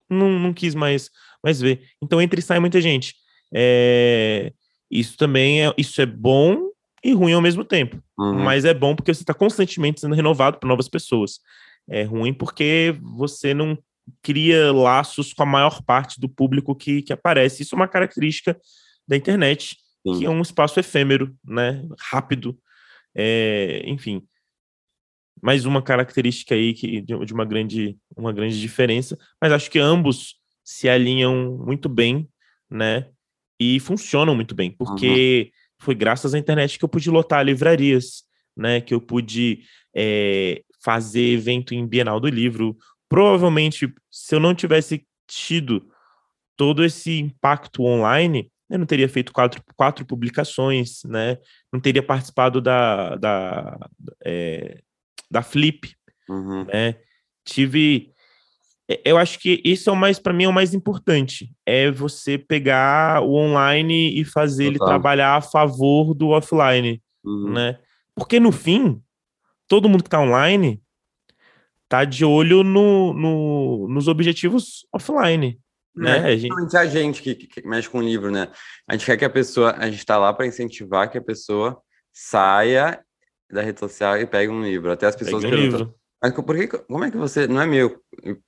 não, não quis mais, mais ver. Então entra e sai muita gente. É, isso também é, isso é bom e ruim ao mesmo tempo. Uhum. Mas é bom porque você está constantemente sendo renovado por novas pessoas. É ruim porque você não cria laços com a maior parte do público que, que aparece. Isso é uma característica da internet, Sim. que é um espaço efêmero, né? Rápido. É, enfim. Mais uma característica aí que, de uma grande, uma grande diferença. Mas acho que ambos se alinham muito bem, né? E funcionam muito bem, porque uhum foi graças à internet que eu pude lotar livrarias, né? Que eu pude é, fazer evento em Bienal do Livro. Provavelmente, se eu não tivesse tido todo esse impacto online, eu não teria feito quatro, quatro publicações, né? Não teria participado da, da, é, da Flip, uhum. né? Tive é, eu acho que isso é o mais, para mim, é o mais importante. É você pegar o online e fazer Total. ele trabalhar a favor do offline, uhum. né? Porque no fim, todo mundo que está online tá de olho no, no, nos objetivos offline. Né? É, a gente... a gente que, que, mexe com o livro, né? A gente quer que a pessoa, a gente está lá para incentivar que a pessoa saia da rede social e pegue um livro. Até as pessoas um livro. Mas por que, como é que você. Não é meio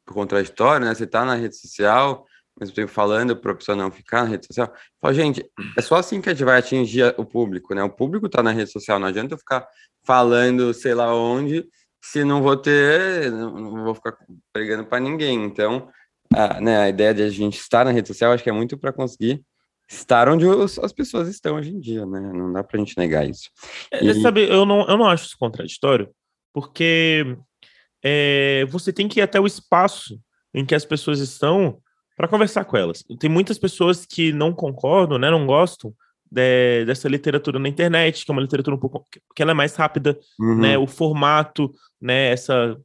contraditório, né? Você tá na rede social, mas eu tempo falando para a pessoa não ficar na rede social. Fala, gente, é só assim que a gente vai atingir o público, né? O público tá na rede social, não adianta eu ficar falando sei lá onde, se não vou ter. Não vou ficar pregando para ninguém. Então, a, né, a ideia de a gente estar na rede social, acho que é muito para conseguir estar onde os, as pessoas estão hoje em dia, né? Não dá para a gente negar isso. É, e... Sabe, eu não, eu não acho isso contraditório, porque é, você tem que ir até o espaço em que as pessoas estão para conversar com elas. Tem muitas pessoas que não concordam, né, não gostam de, dessa literatura na internet, que é uma literatura um pouco que ela é mais rápida, uhum. né, o formato, né, essa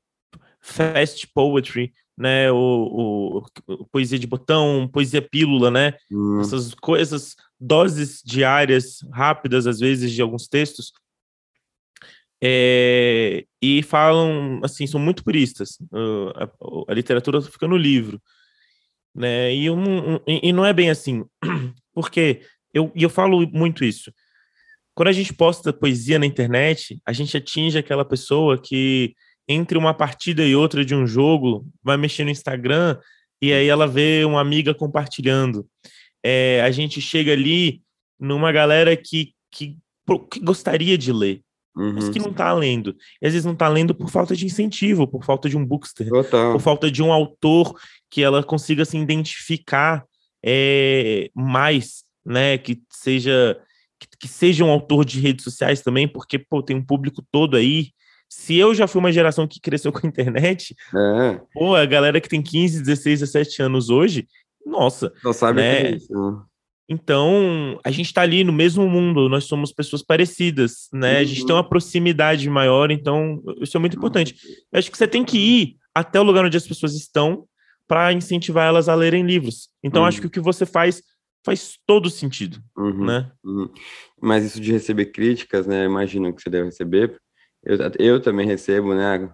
fast poetry, né, o, o, poesia de botão, poesia pílula, né, uhum. essas coisas, doses diárias rápidas às vezes de alguns textos é, e falam, assim, são muito puristas. A, a, literatura fica no livro. Né? E, eu não, e não é bem assim. [clears throat] Porque eu, e eu falo muito isso. Quando a gente posta poesia na internet, a gente atinge aquela pessoa que, entre uma partida e outra de um jogo, vai mexer no Instagram e aí ela vê uma amiga compartilhando. É, a gente chega ali numa galera que, que, que gostaria de ler, uhum. mas que não está lendo. E às vezes não está lendo por falta de incentivo, por falta de um bookster, Total. por falta de um autor que ela consiga se identificar é, mais, né? Que seja que, que, seja um autor de redes sociais também, porque pô, tem um público todo aí. Se eu já fui uma geração que cresceu [laughs] com a internet, é. pô, a galera que tem 15, 16, 17 anos hoje, nossa. Não sabe né? que é isso. Né? Então, a gente está ali no mesmo mundo, nós somos pessoas parecidas, né? Uhum. A gente tem uma uhum. proximidade maior, então isso é muito importante. Eu acho que você tem que ir até o lugar onde as pessoas estão para incentivar elas a lerem livros. Então, uhum. acho que o que você faz faz todo sentido, uhum. né? Uhum. Mas isso de receber críticas, né? Imagino que você deve receber. Eu, eu também recebo, né?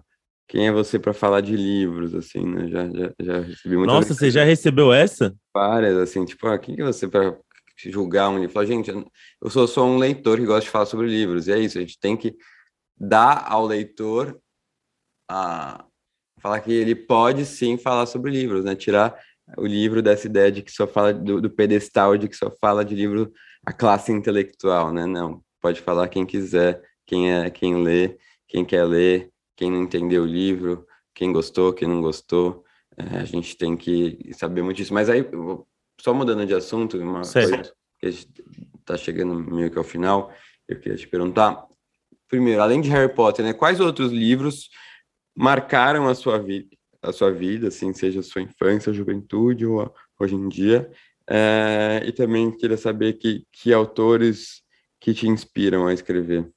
Quem é você para falar de livros, assim, né? Já, já, já recebi muitas Nossa, você já recebeu essa? Várias, assim, tipo, ah, quem é você para julgar um livro? Fala, gente, eu sou só um leitor que gosta de falar sobre livros, e é isso, a gente tem que dar ao leitor a falar que ele pode sim falar sobre livros, né? Tirar o livro dessa ideia de que só fala do, do pedestal, de que só fala de livro a classe intelectual, né? Não, pode falar quem quiser, quem é quem lê, quem quer ler, quem não entendeu o livro, quem gostou, quem não gostou. É, a gente tem que saber muito disso. Mas aí, só mudando de assunto, uma certo. coisa que está chegando meio que ao final, eu queria te perguntar. Primeiro, além de Harry Potter, né, quais outros livros marcaram a sua vida, a sua vida, assim, seja a sua infância, juventude ou hoje em dia? É, e também queria saber que, que autores que te inspiram a escrever.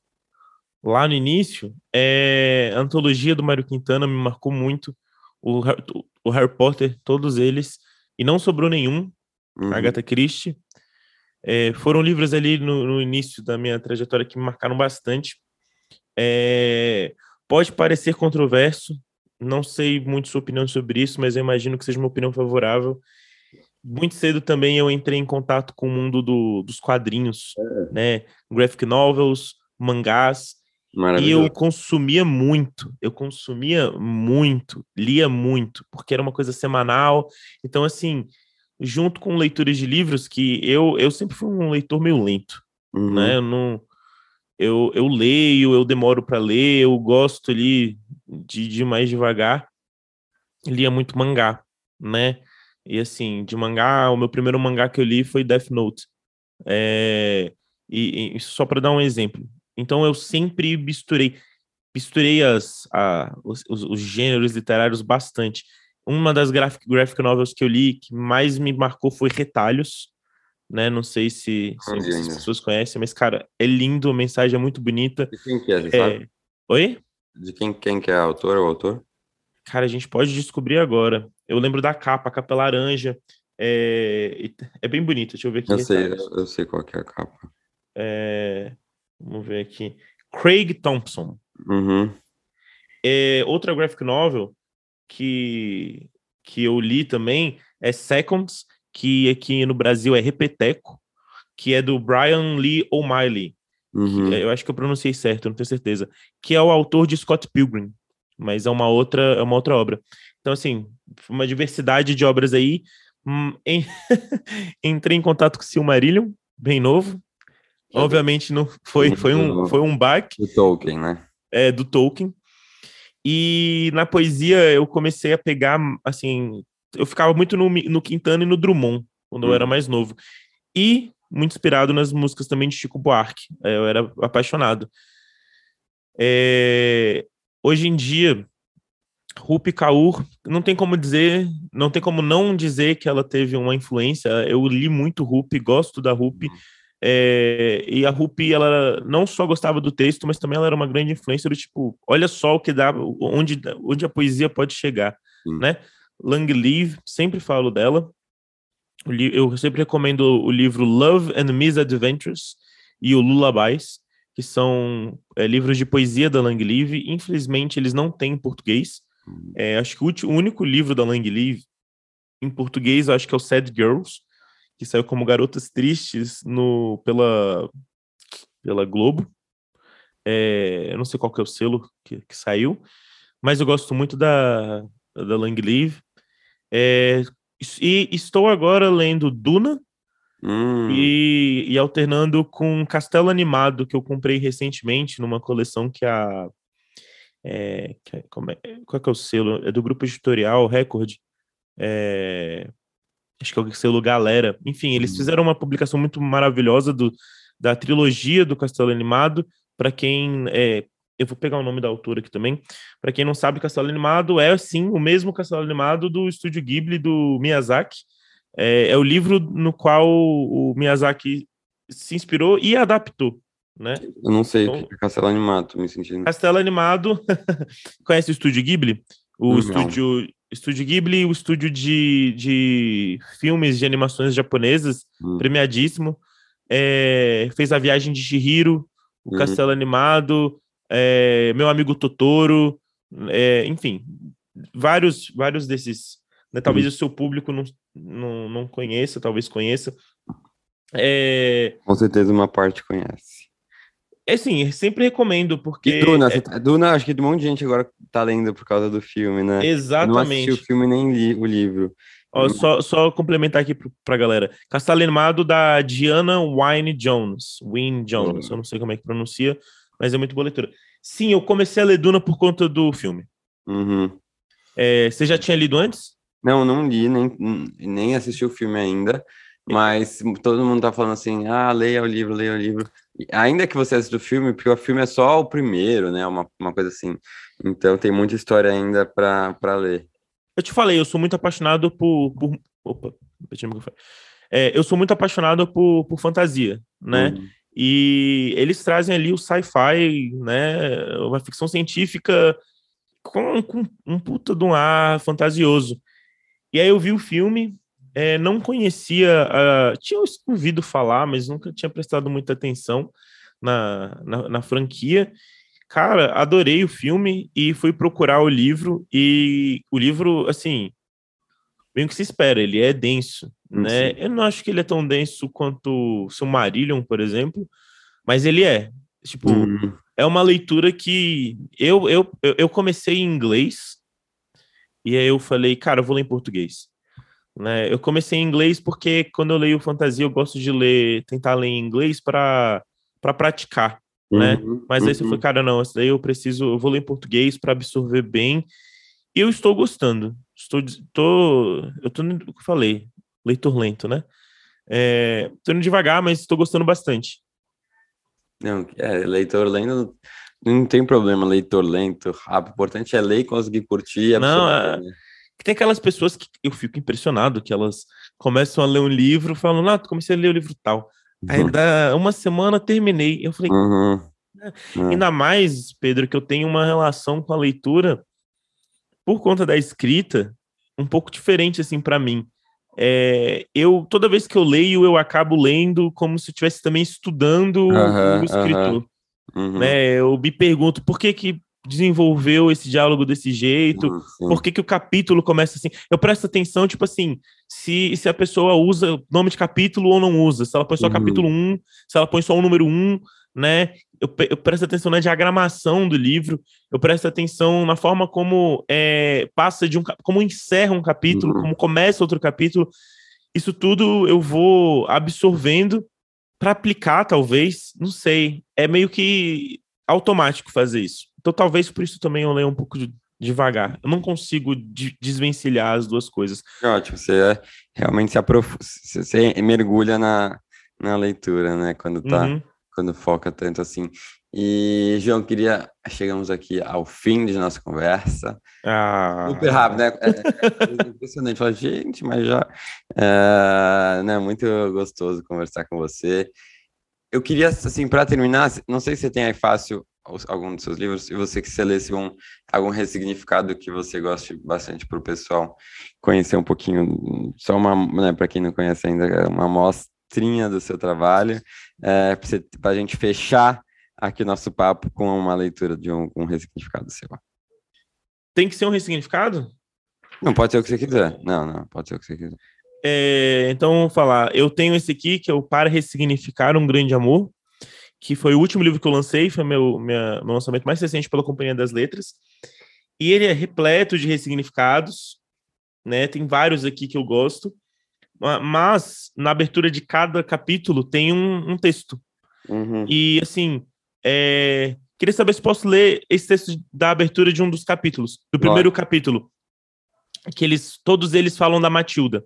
Lá no início, é, a antologia do Mário Quintana me marcou muito. O, o Harry Potter, todos eles, e não sobrou nenhum. Uhum. Agatha Christie. É, foram livros ali no, no, início da minha trajetória que me marcaram bastante. É, pode parecer controverso, não sei muito sua opinião sobre isso, mas eu imagino que seja uma opinião favorável. Muito cedo também eu entrei em contato com o mundo do, dos quadrinhos, é. né? Graphic novels, mangás. E eu consumia muito, eu consumia muito, lia muito, porque era uma coisa semanal. Então, assim, junto com leituras de livros, que eu, eu sempre fui um leitor meio lento, uhum. né? Eu não, eu, eu leio, eu demoro para ler, eu gosto ali de, de mais devagar. Lia muito mangá, né? E assim, de mangá, o meu primeiro mangá que eu li foi Death Note. É, e, e só para dar um exemplo. Então eu sempre misturei, misturei as, a, os, os, gêneros literários bastante. Uma das graphic, graphic novels que eu li que mais me marcou foi Retalhos, né? Não sei se, se as pessoas conhecem, mas, cara, é lindo, a mensagem é muito bonita. De quem que é, é... sabe? Oi? De quem, quem que é a autora ou autor? Cara, a gente pode descobrir agora. Eu lembro da capa, a capa é laranja. É, é bem bonita, deixa eu ver aqui. Eu sei, eu sei qual que é a capa. É... Vamos ver aqui. Craig Thompson. Uhum. É, outra graphic novel que, que eu li também é Seconds, que aqui no Brasil é Repeteco, que é do Brian Lee O'Malley. Uhum. eu acho que eu pronunciei certo, não tenho certeza. Que é o autor de Scott Pilgrim, mas é uma outra, é uma outra obra. Então, assim, uma diversidade de obras aí. Hum. [laughs] [laughs] Entrei em contato com o Silmarillion, bem novo. Obviamente não foi, foi um, foi um baque. Do Tolkien, né? É, do Tolkien. E na poesia eu comecei a pegar, assim, eu ficava muito no, no Quintana e no Drummond, quando eu era uhum. mais novo. E muito inspirado nas músicas também de Chico Buarque. É, eu era apaixonado. É, hoje em dia, Rupi Kaur, não tem como dizer, não tem como não dizer que ela teve uma influência. Eu li muito Rupi, gosto da Rupi. Uhum. É, e a Rupi, ela não só gostava do texto, mas também ela era uma grande influência do tipo, olha só o que dá, onde, onde a poesia pode chegar, né? Lang Live, sempre falo dela. Eu sempre recomendo o livro Love and Misadventures e o Lullabies, que são é, livros de poesia da Lang Live. Infelizmente, eles não têm em português. Hum. É, acho que o, último, o, único livro da Lang Live em português, acho que é o Sad Girls, que saiu como Garotas Tristes no, pela, pela Globo. É, eu não sei qual que é o selo que, que saiu, mas eu gosto muito da, da Lang Live. É, e estou agora lendo Duna hum. e, e, alternando com Castelo Animado, que eu comprei recentemente numa coleção que a. É, que, como é, qual é, que é o selo? É do grupo editorial Record. É, acho que é o selo Galera. Enfim, eles hum. fizeram uma publicação muito maravilhosa do, da trilogia do Castelo Animado. Para quem é, eu vou pegar o nome da autora aqui também. Para quem não sabe, Castelo Animado é sim o mesmo Castelo Animado do estúdio Ghibli do Miyazaki. É, é o livro no qual o Miyazaki se inspirou e adaptou, né? Eu não sei então, é Castelo Animado, me sentindo. Castelo Animado, [laughs] conhece o estúdio Ghibli? O não. estúdio Estúdio Ghibli, o estúdio de, de filmes de animações japonesas, hum. premiadíssimo. É, fez a viagem de Shihiro, o hum. Castelo Animado, é, meu amigo Totoro, é, enfim, vários, vários desses. Né, talvez uhum. o seu público não, não, não conheça, talvez conheça. É... Com certeza uma parte conhece. É sim, sempre recomendo, porque. E Duna, é... Tá, Duna, acho que um monte de gente agora tá lendo por causa do filme, né? Exatamente. Eu não assisti o filme nem li o livro. Ó, só, só complementar aqui pra galera. Castelo Animado da Diana Wynne Jones. Wynne Jones, uhum. eu não sei como é que pronuncia mas é muito boa leitura. Sim, eu comecei a ler Duna por conta do filme. Uhum. É, você já tinha lido antes? Não, não li, nem, nem assisti o filme ainda, mas todo mundo tá falando assim, ah, leia o livro, leia o livro. E ainda que você assista o filme, porque o filme é só o primeiro, né? Uma, uma coisa assim. Então tem muita história ainda para ler. Eu te falei, eu sou muito apaixonado por. por opa, é, eu sou muito apaixonado por, por fantasia, né? Uhum. E eles trazem ali o sci-fi, né? Uma ficção científica com, com, um puta de um ar fantasioso. E aí eu vi o filme, é, não conhecia, uh, tinha ouvido falar, mas nunca tinha prestado muita atenção na, na, na, franquia. Cara, adorei o filme e fui procurar o livro, e o livro, assim, bem o que se espera, ele é denso, né? Eu não acho que ele é tão denso quanto o Marillion, por exemplo, mas ele é. Tipo, uhum. é uma leitura que eu, eu, eu comecei em inglês, e aí eu falei, cara, eu vou ler em português. Né? Eu comecei em inglês porque quando eu leio fantasia eu gosto de ler, tentar ler em inglês para para praticar, né? uhum, né? Mas uhum. aí você foi, cara, não, isso daí eu preciso, eu vou ler em português para absorver bem. E eu estou gostando. Estou, tô, eu tô, no que eu falei, leitor lento, né? É, tô indo devagar, mas estou gostando bastante. Não, é, leitor lento não tem problema, leitor lento, rápido. O importante é ler e conseguir curtir. Não, é... Né? Tem aquelas pessoas que eu fico impressionado, que elas começam a ler um livro, falam, ah, comecei a ler o livro tal. Uhum. Aí dá uma semana terminei. Eu falei, uhum. uhum. ainda mais, Pedro, que eu tenho uma relação com a leitura por conta da escrita um pouco diferente assim para mim. É, eu toda vez que eu leio, eu acabo lendo como se eu estivesse também estudando o escritor. Uhum. Né? Eu me pergunto por que, que desenvolveu esse diálogo desse jeito, uhum. por que, que o capítulo começa assim. Eu presto atenção, tipo assim, se, se a pessoa usa nome de capítulo ou não usa, se ela põe só uhum. capítulo 1, se ela põe só o número 1, né? Eu, eu, presto atenção na diagramação do livro, eu presto atenção na forma como é, passa de um como encerra um capítulo, uhum. como começa outro capítulo. Isso tudo eu vou absorvendo para aplicar, talvez, não sei. É meio que automático fazer isso. Então, talvez por isso também eu leio um pouco de, devagar. Eu não consigo de, desvencilhar as duas coisas. Ótimo, você é, realmente se aprofunda, você mergulha na, na leitura, né? Quando tá, uhum. quando foca tanto assim. E, João, queria. Chegamos aqui ao fim de nossa conversa. Ah. Super rápido, né? É, é impressionante. Falar, gente, mas já. É, né, muito gostoso conversar com você. Eu queria, assim, para terminar, não sei se você tem aí fácil algum dos seus livros, e você que lesse um, algum ressignificado que você goste bastante para o pessoal conhecer um pouquinho, só uma, né, para quem não conhece ainda, uma amostrinha do seu trabalho, é, para a gente fechar aqui nosso papo com uma leitura de um, um ressignificado seu. Tem que ser um ressignificado? Não, pode ser o que você quiser. Não, não, pode ser o que você quiser. É, então, vamos falar. Eu tenho esse aqui, que é o Para Ressignificar um Grande Amor, que foi o último livro que eu lancei, foi meu, minha, meu lançamento mais recente pela Companhia das Letras. E ele é repleto de ressignificados, né? Tem vários aqui que eu gosto. Mas, na abertura de cada capítulo, tem um, um texto. Uhum. E, assim, é... queria saber se posso ler esse texto da abertura de um dos capítulos, do primeiro capítulo. Que eles, todos eles falam da Matilda,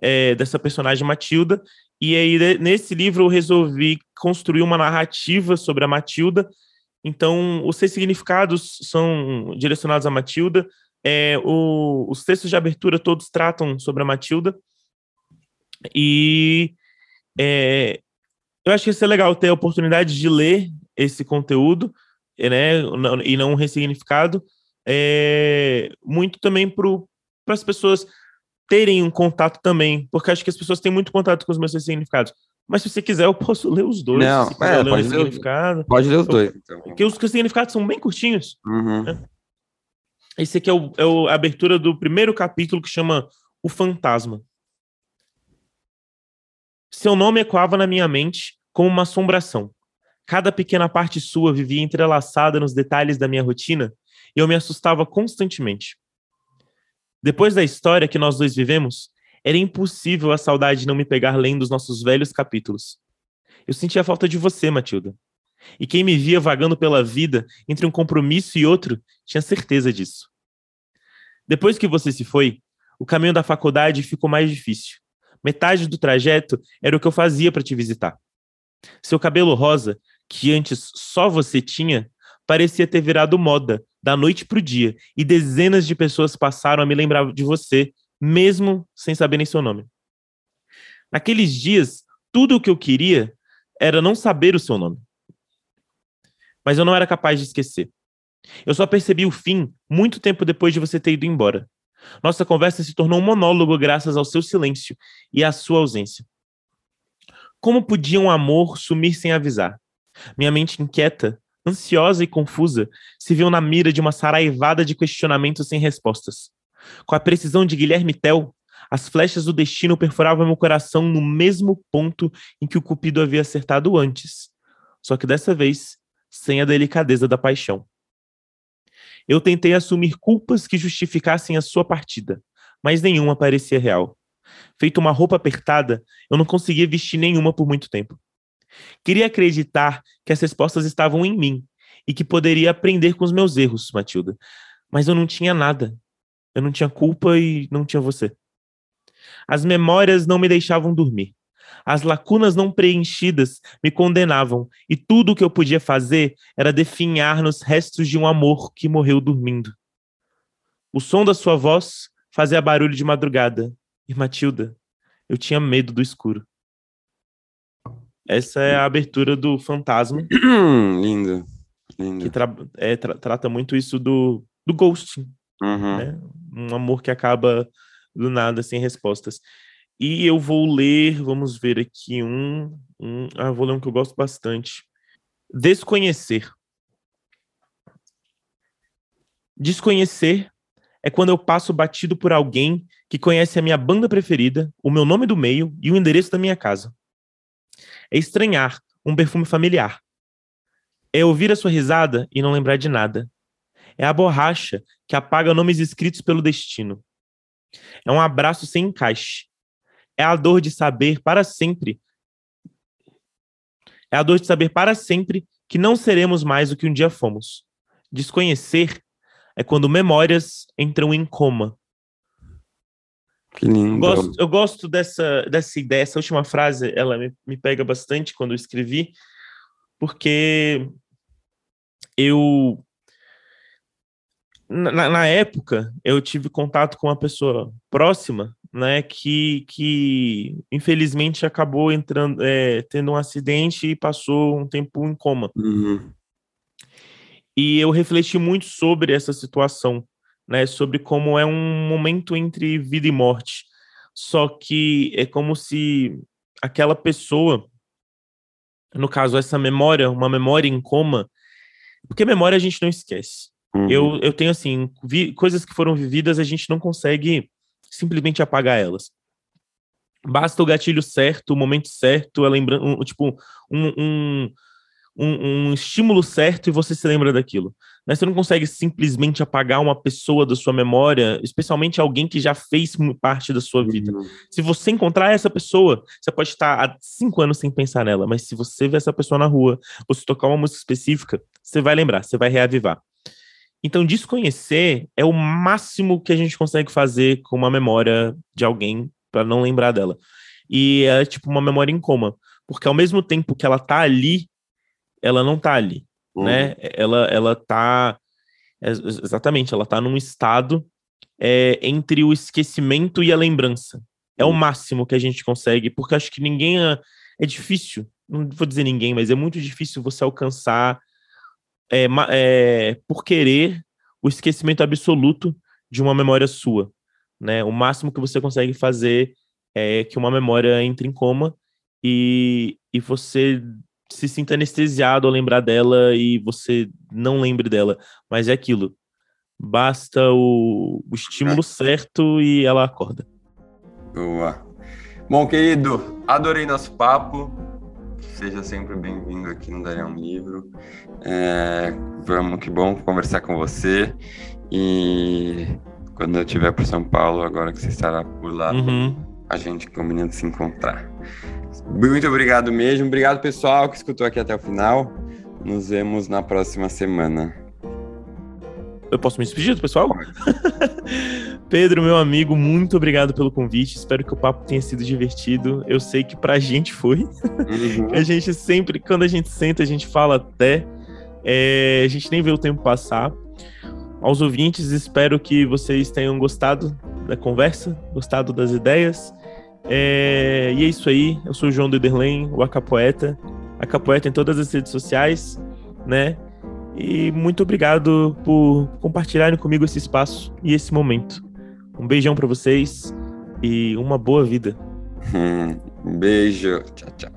é, dessa personagem Matilda. E aí, nesse livro, eu resolvi construir uma narrativa sobre a Matilda. Então, os seis significados são direcionados a Matilda. É, o, os textos de abertura todos tratam sobre a Matilda. E é, eu acho que isso é legal ter a oportunidade de ler esse conteúdo, né, e não um ressignificado, é, muito também para as pessoas terem um contato também, porque acho que as pessoas têm muito contato com os meus significados. Mas se você quiser, eu posso ler os dois. Não, é, ler pode, ler, pode ler os dois. Então. Porque os, os significados são bem curtinhos. Uhum. Né? Esse aqui é, o, é o, a abertura do primeiro capítulo que chama O Fantasma. Seu nome ecoava na minha mente como uma assombração. Cada pequena parte sua vivia entrelaçada nos detalhes da minha rotina e eu me assustava constantemente. Depois da história que nós dois vivemos, era impossível a saudade não me pegar lendo os nossos velhos capítulos. Eu sentia falta de você, Matilda. E quem me via vagando pela vida entre um compromisso e outro tinha certeza disso. Depois que você se foi, o caminho da faculdade ficou mais difícil. Metade do trajeto era o que eu fazia para te visitar. Seu cabelo rosa, que antes só você tinha, parecia ter virado moda da noite para o dia, e dezenas de pessoas passaram a me lembrar de você, mesmo sem saberem seu nome. Naqueles dias, tudo o que eu queria era não saber o seu nome. Mas eu não era capaz de esquecer. Eu só percebi o fim muito tempo depois de você ter ido embora. Nossa conversa se tornou um monólogo graças ao seu silêncio e à sua ausência. Como podia um amor sumir sem avisar? Minha mente inquieta, ansiosa e confusa, se viu na mira de uma saraivada de questionamentos sem respostas. Com a precisão de Guilherme Tell, as flechas do destino perfuravam meu coração no mesmo ponto em que o Cupido havia acertado antes, só que dessa vez sem a delicadeza da paixão. Eu tentei assumir culpas que justificassem a sua partida, mas nenhuma parecia real. Feito uma roupa apertada, eu não conseguia vestir nenhuma por muito tempo. Queria acreditar que as respostas estavam em mim e que poderia aprender com os meus erros, Matilda. Mas eu não tinha nada. Eu não tinha culpa e não tinha você. As memórias não me deixavam dormir. As lacunas não preenchidas me condenavam, e tudo o que eu podia fazer era definhar nos restos de um amor que morreu dormindo. O som da sua voz fazia barulho de madrugada, e Matilda, eu tinha medo do escuro. Essa é a abertura do Fantasma. [clears throat] lindo, lindo. Que tra é, tra trata muito isso do, do ghosting. Uhum. Né? Um amor que acaba do nada, sem respostas. E eu vou ler, vamos ver aqui um, um ah, vou ler um que eu gosto bastante. Desconhecer. Desconhecer é quando eu passo batido por alguém que conhece a minha banda preferida, o meu nome do meio e o endereço da minha casa. É estranhar um perfume familiar. É ouvir a sua risada e não lembrar de nada. É a borracha que apaga nomes escritos pelo destino. É um abraço sem encaixe. É a dor de saber para sempre. É a dor de saber para sempre que não seremos mais o que um dia fomos. Desconhecer é quando memórias entram em coma. Que lindo. Gosto, eu gosto dessa, dessa ideia, essa última frase, ela me, me pega bastante quando eu escrevi, porque eu na, na, época, eu tive contato com uma pessoa próxima, né, que, que infelizmente acabou entrando, é, tendo um acidente e passou um tempo em coma. Uhum. E eu refleti muito sobre essa situação, né, sobre como é um momento entre vida e morte. Só que é como se aquela pessoa, no caso, essa memória, uma memória em coma, porque memória a gente não esquece. Uhum. Eu, eu tenho, assim, vi, coisas que foram vividas, a gente não consegue simplesmente apagar elas. Basta o gatilho certo, o momento certo, a lembra um, tipo, um, um, um, um estímulo certo e você se lembra daquilo. Né? Você não consegue simplesmente apagar uma pessoa da sua memória, especialmente alguém que já fez parte da sua vida. Uhum. Se você encontrar essa pessoa, você pode estar há cinco anos sem pensar nela, mas se você ver essa pessoa na rua, ou se tocar uma música específica, você vai lembrar, você vai reavivar. Então, desconhecer é o máximo que a gente consegue fazer com uma memória de alguém para não lembrar dela. E é tipo uma memória em coma, porque ao mesmo tempo que ela tá ali, ela não tá ali, Uhum. né? Ela ela tá é, exatamente, ela tá num estado é, entre o esquecimento e a lembrança. É o Uhum. máximo que a gente consegue, porque acho que ninguém é, é difícil, não vou dizer ninguém, mas é muito difícil você alcançar é, é, por querer o esquecimento absoluto de uma memória sua, né? O máximo que você consegue fazer é que uma memória entre em coma e, e você se sinta anestesiado ao lembrar dela e você não lembre dela, mas é aquilo. Basta o, o estímulo certo e ela acorda. Boa. Bom, querido, adorei nosso papo. Seja sempre bem-vindo aqui no Daria um Livro. É, vamos, que bom conversar com você. E quando eu estiver por São Paulo, agora que você estará por lá, Uhum. a gente combina de se encontrar. Muito obrigado mesmo. Obrigado, pessoal, que escutou aqui até o final. Nos vemos na próxima semana. Eu posso me despedir do pessoal? [laughs] Pedro, meu amigo, muito obrigado pelo convite. Espero que o papo tenha sido divertido. Eu sei que pra gente foi. Uhum. [laughs] a gente sempre, quando a gente senta, a gente fala até. É, a gente nem vê o tempo passar. Aos ouvintes, espero que vocês tenham gostado da conversa, gostado das ideias. É, e é isso aí. Eu sou o João Dederlen, o Acapoeta. Acapoeta em todas as redes sociais, né? E muito obrigado por compartilharem comigo esse espaço e esse momento. Um beijão para vocês e uma boa vida. [laughs] um beijo. Tchau, tchau.